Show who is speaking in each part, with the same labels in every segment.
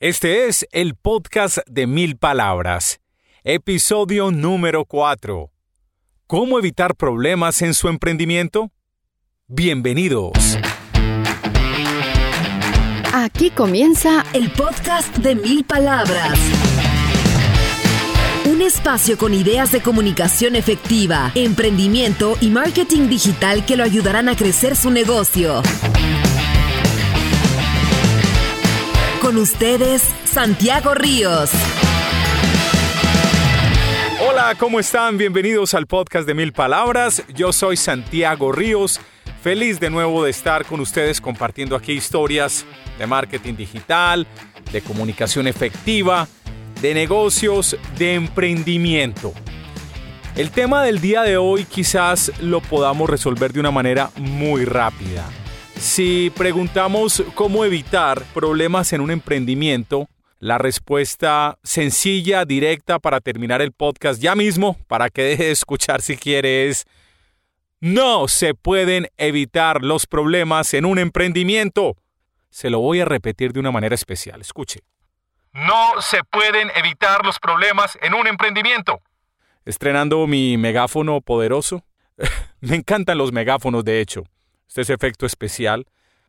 Speaker 1: Este es el podcast de mil palabras, episodio número 4. ¿Cómo evitar problemas en su emprendimiento? Bienvenidos.
Speaker 2: Aquí comienza el podcast de mil palabras. Un espacio con ideas de comunicación efectiva, emprendimiento y marketing digital que lo ayudarán a crecer su negocio. Con ustedes, Santiago Ríos.
Speaker 1: Hola, ¿cómo están? Bienvenidos al podcast de Mil Palabras. Yo soy Santiago Ríos. Feliz de nuevo de estar con ustedes compartiendo aquí historias de marketing digital, de comunicación efectiva, de negocios, de emprendimiento. El tema del día de hoy quizás lo podamos resolver de una manera muy rápida. Si preguntamos cómo evitar problemas en un emprendimiento, la respuesta sencilla, directa para terminar el podcast ya mismo, para que deje de escuchar si quiere, es no se pueden evitar los problemas en un emprendimiento. Se lo voy a repetir de una manera especial. Escuche. No se pueden evitar los problemas en un emprendimiento. Estrenando mi megáfono poderoso. Me encantan los megáfonos, de hecho. Este es efecto especial.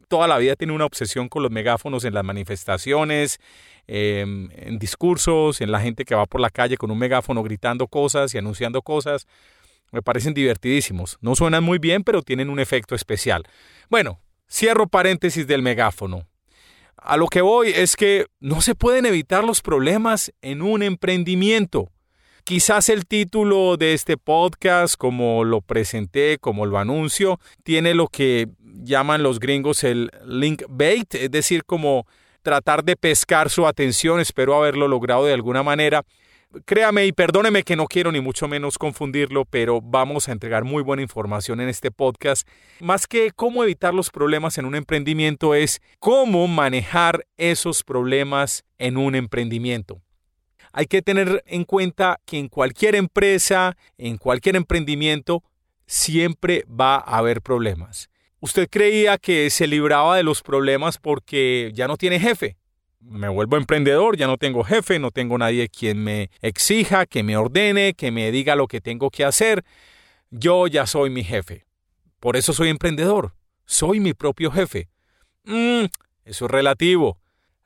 Speaker 1: Toda la vida tiene una obsesión con los megáfonos en las manifestaciones, em, en discursos, en la gente que va por la calle con un megáfono gritando cosas y anunciando cosas. Me parecen divertidísimos. No suenan muy bien, pero tienen un efecto especial. Bueno, cierro paréntesis del megáfono. A lo que voy es que no se pueden evitar los problemas en un emprendimiento. Quizás el título de este podcast, como lo presenté, como lo anuncio, tiene lo que llaman los gringos el link bait, es decir, como tratar de pescar su atención, espero haberlo logrado de alguna manera. Créame y perdóneme que no quiero ni mucho menos confundirlo, pero vamos a entregar muy buena información en este podcast. Más que cómo evitar los problemas en un emprendimiento es cómo manejar esos problemas en un emprendimiento. Hay que tener en cuenta que en cualquier empresa, en cualquier emprendimiento, siempre va a haber problemas. Usted creía que se libraba de los problemas porque ya no tiene jefe. Me vuelvo emprendedor, ya no tengo jefe, no tengo nadie quien me exija, que me ordene, que me diga lo que tengo que hacer. Yo ya soy mi jefe. Por eso soy emprendedor. Soy mi propio jefe. Mm, eso es relativo.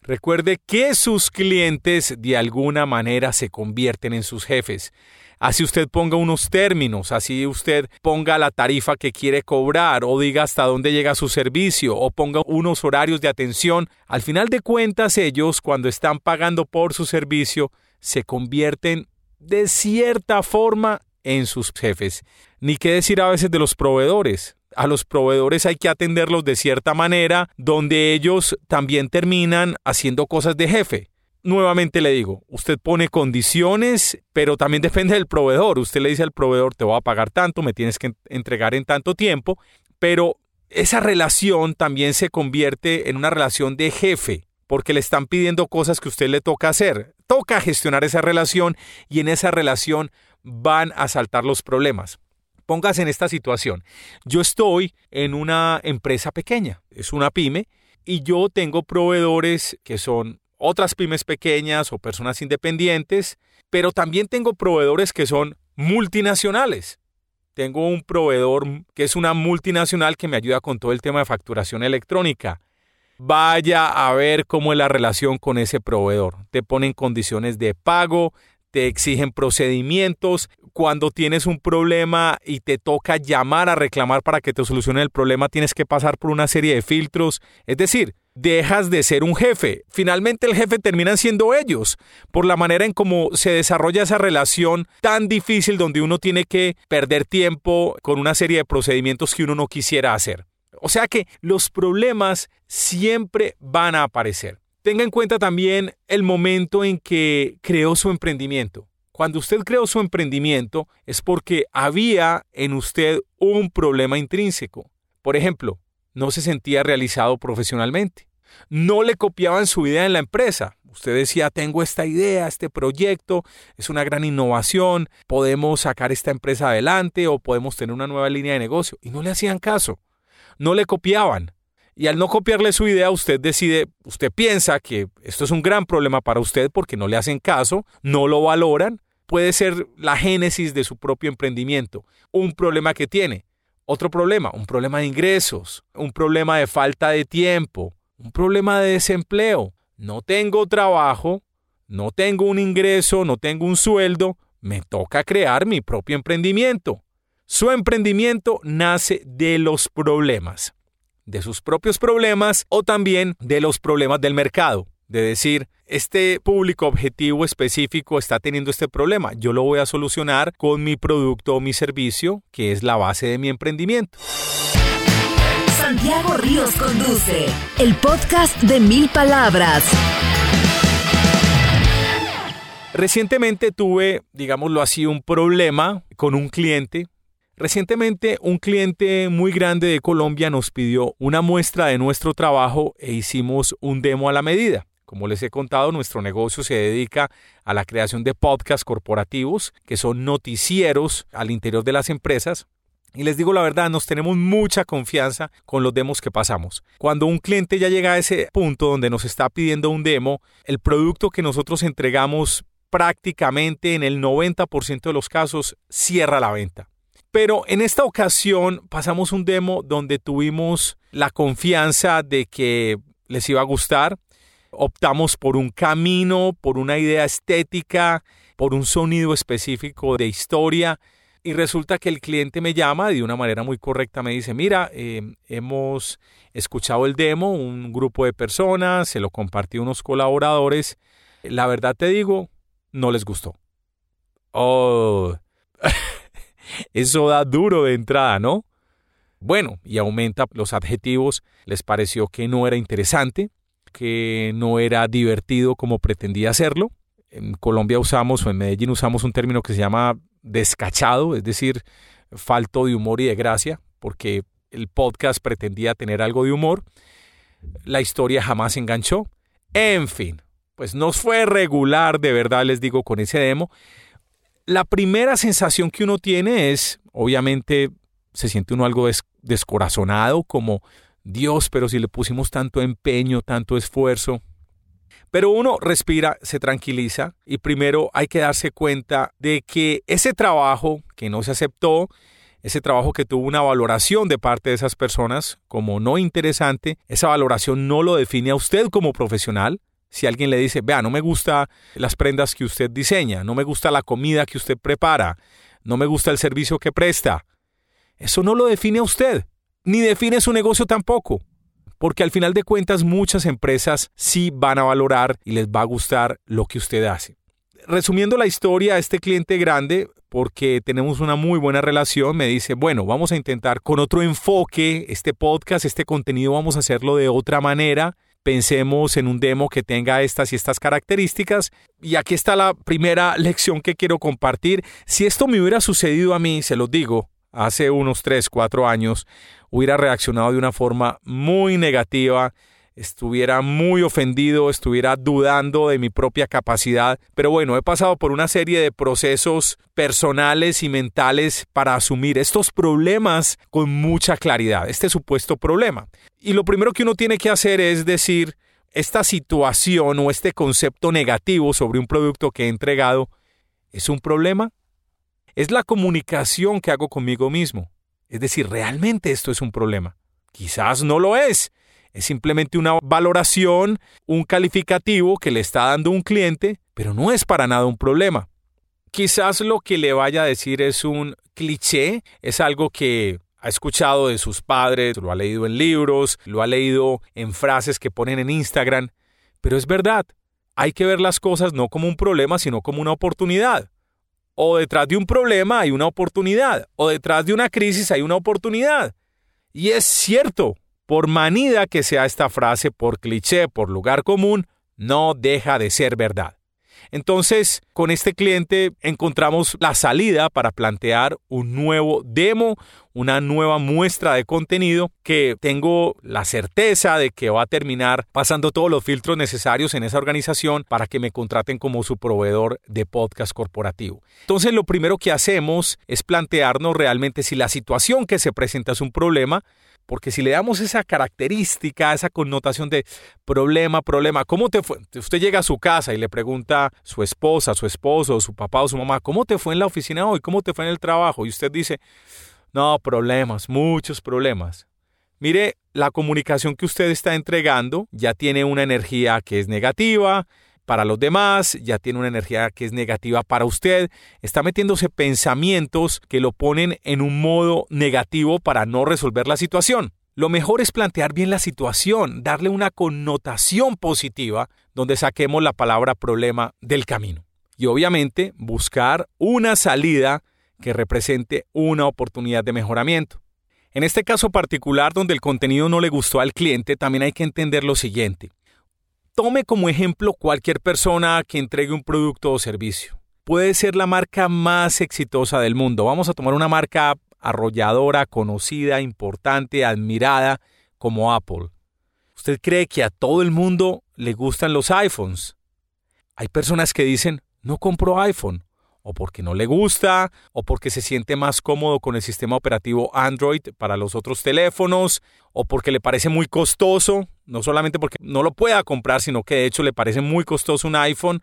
Speaker 1: Recuerde que sus clientes de alguna manera se convierten en sus jefes. Así usted ponga unos términos, así usted ponga la tarifa que quiere cobrar o diga hasta dónde llega su servicio o ponga unos horarios de atención, al final de cuentas ellos cuando están pagando por su servicio se convierten de cierta forma en sus jefes. Ni qué decir a veces de los proveedores a los proveedores hay que atenderlos de cierta manera, donde ellos también terminan haciendo cosas de jefe. Nuevamente le digo, usted pone condiciones, pero también depende del proveedor. Usted le dice al proveedor, te voy a pagar tanto, me tienes que entregar en tanto tiempo, pero esa relación también se convierte en una relación de jefe, porque le están pidiendo cosas que usted le toca hacer. Toca gestionar esa relación y en esa relación van a saltar los problemas. Póngase en esta situación. Yo estoy en una empresa pequeña, es una pyme, y yo tengo proveedores que son otras pymes pequeñas o personas independientes, pero también tengo proveedores que son multinacionales. Tengo un proveedor que es una multinacional que me ayuda con todo el tema de facturación electrónica. Vaya a ver cómo es la relación con ese proveedor. Te ponen condiciones de pago, te exigen procedimientos. Cuando tienes un problema y te toca llamar a reclamar para que te solucione el problema, tienes que pasar por una serie de filtros. Es decir, dejas de ser un jefe. Finalmente el jefe terminan siendo ellos, por la manera en cómo se desarrolla esa relación tan difícil donde uno tiene que perder tiempo con una serie de procedimientos que uno no quisiera hacer. O sea que los problemas siempre van a aparecer. Tenga en cuenta también el momento en que creó su emprendimiento. Cuando usted creó su emprendimiento es porque había en usted un problema intrínseco. Por ejemplo, no se sentía realizado profesionalmente. No le copiaban su idea en la empresa. Usted decía, tengo esta idea, este proyecto, es una gran innovación, podemos sacar esta empresa adelante o podemos tener una nueva línea de negocio. Y no le hacían caso. No le copiaban. Y al no copiarle su idea, usted decide, usted piensa que esto es un gran problema para usted porque no le hacen caso, no lo valoran. Puede ser la génesis de su propio emprendimiento, un problema que tiene. Otro problema, un problema de ingresos, un problema de falta de tiempo, un problema de desempleo. No tengo trabajo, no tengo un ingreso, no tengo un sueldo, me toca crear mi propio emprendimiento. Su emprendimiento nace de los problemas, de sus propios problemas o también de los problemas del mercado. De decir, este público objetivo específico está teniendo este problema, yo lo voy a solucionar con mi producto o mi servicio, que es la base de mi emprendimiento.
Speaker 2: Santiago Ríos conduce el podcast de mil palabras.
Speaker 1: Recientemente tuve, digámoslo así, un problema con un cliente. Recientemente un cliente muy grande de Colombia nos pidió una muestra de nuestro trabajo e hicimos un demo a la medida. Como les he contado, nuestro negocio se dedica a la creación de podcasts corporativos, que son noticieros al interior de las empresas. Y les digo la verdad, nos tenemos mucha confianza con los demos que pasamos. Cuando un cliente ya llega a ese punto donde nos está pidiendo un demo, el producto que nosotros entregamos prácticamente en el 90% de los casos cierra la venta. Pero en esta ocasión pasamos un demo donde tuvimos la confianza de que les iba a gustar. Optamos por un camino, por una idea estética, por un sonido específico de historia. Y resulta que el cliente me llama de una manera muy correcta, me dice, mira, eh, hemos escuchado el demo, un grupo de personas, se lo compartí a unos colaboradores. La verdad te digo, no les gustó. Oh, eso da duro de entrada, ¿no? Bueno, y aumenta los adjetivos, les pareció que no era interesante, que no era divertido como pretendía hacerlo. En Colombia usamos, o en Medellín usamos un término que se llama descachado, es decir, falto de humor y de gracia, porque el podcast pretendía tener algo de humor. La historia jamás enganchó. En fin, pues nos fue regular, de verdad les digo, con ese demo. La primera sensación que uno tiene es, obviamente, se siente uno algo descorazonado, como Dios, pero si le pusimos tanto empeño, tanto esfuerzo. Pero uno respira, se tranquiliza y primero hay que darse cuenta de que ese trabajo que no se aceptó, ese trabajo que tuvo una valoración de parte de esas personas como no interesante, esa valoración no lo define a usted como profesional, si alguien le dice, vea, no me gusta las prendas que usted diseña, no me gusta la comida que usted prepara, no me gusta el servicio que presta, eso no lo define a usted, ni define su negocio tampoco. Porque al final de cuentas muchas empresas sí van a valorar y les va a gustar lo que usted hace. Resumiendo la historia, este cliente grande, porque tenemos una muy buena relación, me dice, bueno, vamos a intentar con otro enfoque este podcast, este contenido, vamos a hacerlo de otra manera pensemos en un demo que tenga estas y estas características. Y aquí está la primera lección que quiero compartir. Si esto me hubiera sucedido a mí, se lo digo, hace unos 3, 4 años, hubiera reaccionado de una forma muy negativa estuviera muy ofendido, estuviera dudando de mi propia capacidad. Pero bueno, he pasado por una serie de procesos personales y mentales para asumir estos problemas con mucha claridad, este supuesto problema. Y lo primero que uno tiene que hacer es decir, esta situación o este concepto negativo sobre un producto que he entregado, ¿es un problema? Es la comunicación que hago conmigo mismo. Es decir, realmente esto es un problema. Quizás no lo es, es simplemente una valoración, un calificativo que le está dando un cliente, pero no es para nada un problema. Quizás lo que le vaya a decir es un cliché, es algo que ha escuchado de sus padres, lo ha leído en libros, lo ha leído en frases que ponen en Instagram, pero es verdad. Hay que ver las cosas no como un problema, sino como una oportunidad. O detrás de un problema hay una oportunidad, o detrás de una crisis hay una oportunidad. Y es cierto, por manida que sea esta frase, por cliché, por lugar común, no deja de ser verdad. Entonces, con este cliente encontramos la salida para plantear un nuevo demo, una nueva muestra de contenido que tengo la certeza de que va a terminar pasando todos los filtros necesarios en esa organización para que me contraten como su proveedor de podcast corporativo. Entonces, lo primero que hacemos es plantearnos realmente si la situación que se presenta es un problema, Porque si le damos esa característica, esa connotación de problema, problema, ¿cómo te fue? Usted llega a su casa y le pregunta a su esposa, su esposo, su papá o su mamá, ¿cómo te fue en la oficina hoy? ¿Cómo te fue en el trabajo? Y usted dice, no, problemas, muchos problemas. Mire, la comunicación que usted está entregando ya tiene una energía que es negativa, para los demás, ya tiene una energía que es negativa para usted, está metiéndose pensamientos que lo ponen en un modo negativo para no resolver la situación. Lo mejor es plantear bien la situación, darle una connotación positiva donde saquemos la palabra problema del camino. Y obviamente buscar una salida que represente una oportunidad de mejoramiento. En este caso particular donde el contenido no le gustó al cliente, también hay que entender lo siguiente. Tome como ejemplo cualquier persona que entregue un producto o servicio. Puede ser la marca más exitosa del mundo. Vamos a tomar una marca arrolladora, conocida, importante, admirada como Apple. ¿Usted cree que a todo el mundo le gustan los iPhones? Hay personas que dicen, no compro iPhone o porque no le gusta, o porque se siente más cómodo con el sistema operativo Android para los otros teléfonos, o porque le parece muy costoso, no solamente porque no lo pueda comprar, sino que de hecho le parece muy costoso un iPhone.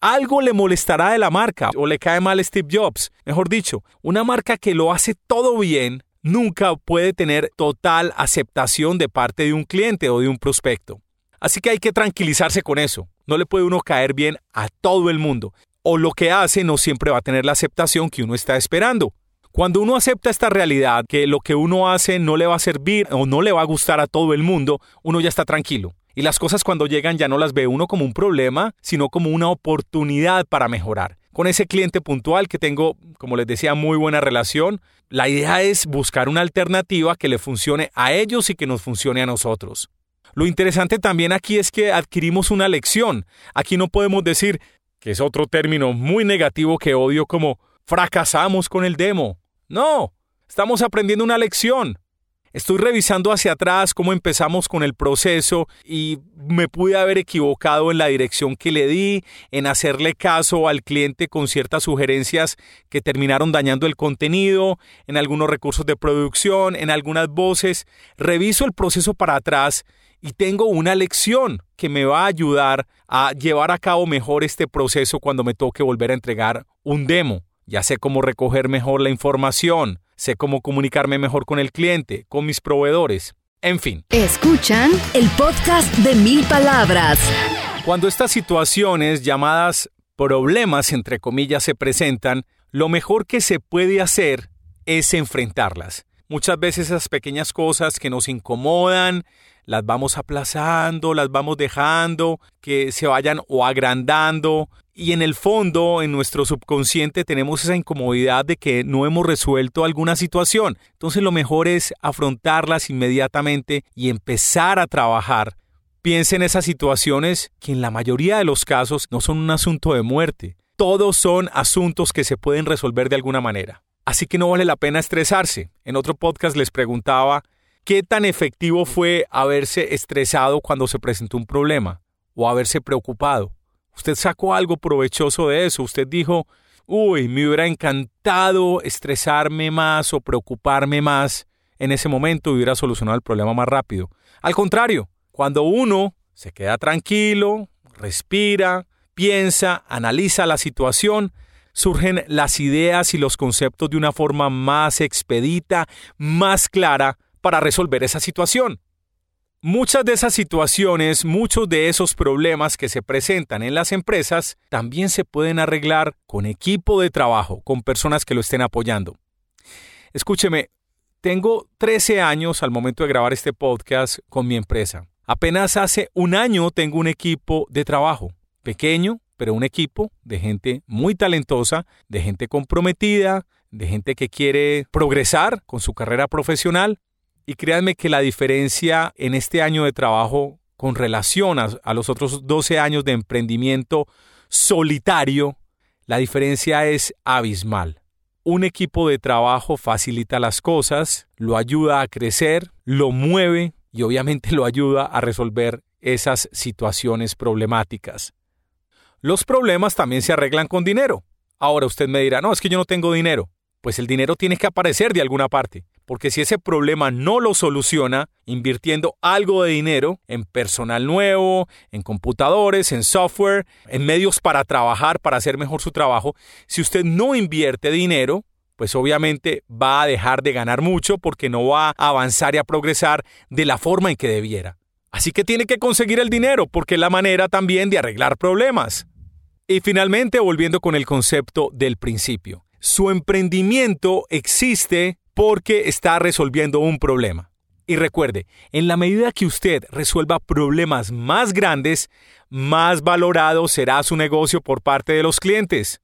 Speaker 1: Algo le molestará de la marca o le cae mal Steve Jobs. Mejor dicho, una marca que lo hace todo bien nunca puede tener total aceptación de parte de un cliente o de un prospecto. Así que hay que tranquilizarse con eso. No le puede uno caer bien a todo el mundo o lo que hace no siempre va a tener la aceptación que uno está esperando. Cuando uno acepta esta realidad, que lo que uno hace no le va a servir o no le va a gustar a todo el mundo, uno ya está tranquilo. Y las cosas cuando llegan ya no las ve uno como un problema, sino como una oportunidad para mejorar. Con ese cliente puntual que tengo, como les decía, muy buena relación, la idea es buscar una alternativa que le funcione a ellos y que nos funcione a nosotros. Lo interesante también aquí es que adquirimos una lección. Aquí no podemos decir, que es otro término muy negativo que odio como fracasamos con el demo. No, estamos aprendiendo una lección. Estoy revisando hacia atrás cómo empezamos con el proceso y me pude haber equivocado en la dirección que le di, en hacerle caso al cliente con ciertas sugerencias que terminaron dañando el contenido, en algunos recursos de producción, en algunas voces. Reviso el proceso para atrás y tengo una lección que me va a ayudar a llevar a cabo mejor este proceso cuando me toque volver a entregar un demo. Ya sé cómo recoger mejor la información, sé cómo comunicarme mejor con el cliente, con mis proveedores, en fin.
Speaker 2: Escuchan el podcast de mil palabras.
Speaker 1: Cuando estas situaciones llamadas problemas, entre comillas, se presentan, lo mejor que se puede hacer es enfrentarlas. Muchas veces esas pequeñas cosas que nos incomodan, las vamos aplazando, las vamos dejando que se vayan o agrandando y en el fondo, en nuestro subconsciente, tenemos esa incomodidad de que no hemos resuelto alguna situación. Entonces lo mejor es afrontarlas inmediatamente y empezar a trabajar. Piensa en esas situaciones que en la mayoría de los casos no son un asunto de muerte. Todos son asuntos que se pueden resolver de alguna manera. Así que no vale la pena estresarse. En otro podcast les preguntaba ¿Qué tan efectivo fue haberse estresado cuando se presentó un problema o haberse preocupado? ¿Usted sacó algo provechoso de eso? ¿Usted dijo, uy, me hubiera encantado estresarme más o preocuparme más en ese momento y hubiera solucionado el problema más rápido? Al contrario, cuando uno se queda tranquilo, respira, piensa, analiza la situación, surgen las ideas y los conceptos de una forma más expedita, más clara, para resolver esa situación. Muchas de esas situaciones, muchos de esos problemas que se presentan en las empresas también se pueden arreglar con equipo de trabajo, con personas que lo estén apoyando. Escúcheme, tengo 13 años al momento de grabar este podcast con mi empresa. Apenas hace un año tengo un equipo de trabajo, pequeño, pero un equipo de gente muy talentosa, de gente comprometida, de gente que quiere progresar con su carrera profesional y créanme que la diferencia en este año de trabajo con relación a, los otros 12 años de emprendimiento solitario, la diferencia es abismal. Un equipo de trabajo facilita las cosas, lo ayuda a crecer, lo mueve y obviamente lo ayuda a resolver esas situaciones problemáticas. Los problemas también se arreglan con dinero. Ahora usted me dirá, no, es que yo no tengo dinero. Pues el dinero tiene que aparecer de alguna parte. porque si ese problema no lo soluciona invirtiendo algo de dinero en personal nuevo, en computadores, en software, en medios para trabajar, para hacer mejor su trabajo, si usted no invierte dinero, pues obviamente va a dejar de ganar mucho porque no va a avanzar y a progresar de la forma en que debiera. Así que tiene que conseguir el dinero porque es la manera también de arreglar problemas. Y finalmente, volviendo con el concepto del principio. Su emprendimiento existe porque está resolviendo un problema. Y recuerde, en la medida que usted resuelva problemas más grandes, más valorado será su negocio por parte de los clientes.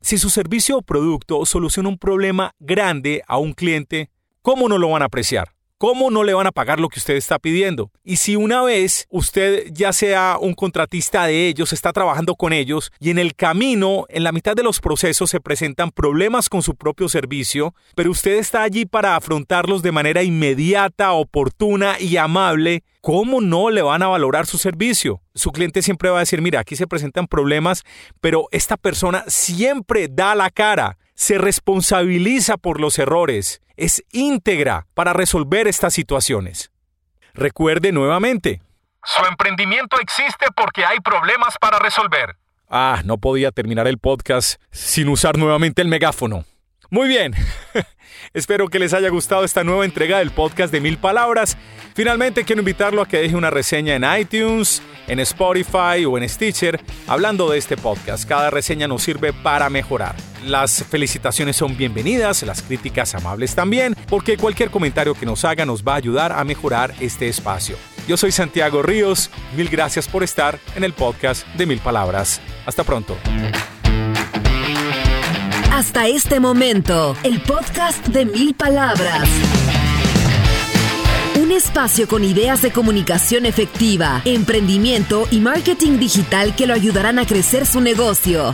Speaker 1: Si su servicio o producto soluciona un problema grande a un cliente, ¿cómo no lo van a apreciar? ¿Cómo no le van a pagar lo que usted está pidiendo? Y si una vez usted ya sea un contratista de ellos, está trabajando con ellos y en el camino, en la mitad de los procesos se presentan problemas con su propio servicio, pero usted está allí para afrontarlos de manera inmediata, oportuna y amable, ¿cómo no le van a valorar su servicio? Su cliente siempre va a decir, mira, aquí se presentan problemas, pero esta persona siempre da la cara, se responsabiliza por los errores es íntegra para resolver estas situaciones. Recuerde nuevamente.
Speaker 3: Su emprendimiento existe porque hay problemas para resolver.
Speaker 1: Ah, no podía terminar el podcast sin usar nuevamente el megáfono. Muy bien. Espero que les haya gustado esta nueva entrega del podcast de Mil Palabras. Finalmente quiero invitarlo a que deje una reseña en iTunes, en Spotify o en Stitcher hablando de este podcast. Cada reseña nos sirve para mejorar. Las felicitaciones son bienvenidas, las críticas amables también, porque cualquier comentario que nos haga nos va a ayudar a mejorar este espacio. Yo soy Santiago Ríos, mil gracias por estar en el podcast de Mil Palabras. Hasta pronto.
Speaker 2: Hasta este momento, el podcast de Mil Palabras. Un espacio con ideas de comunicación efectiva, emprendimiento y marketing digital que lo ayudarán a crecer su negocio.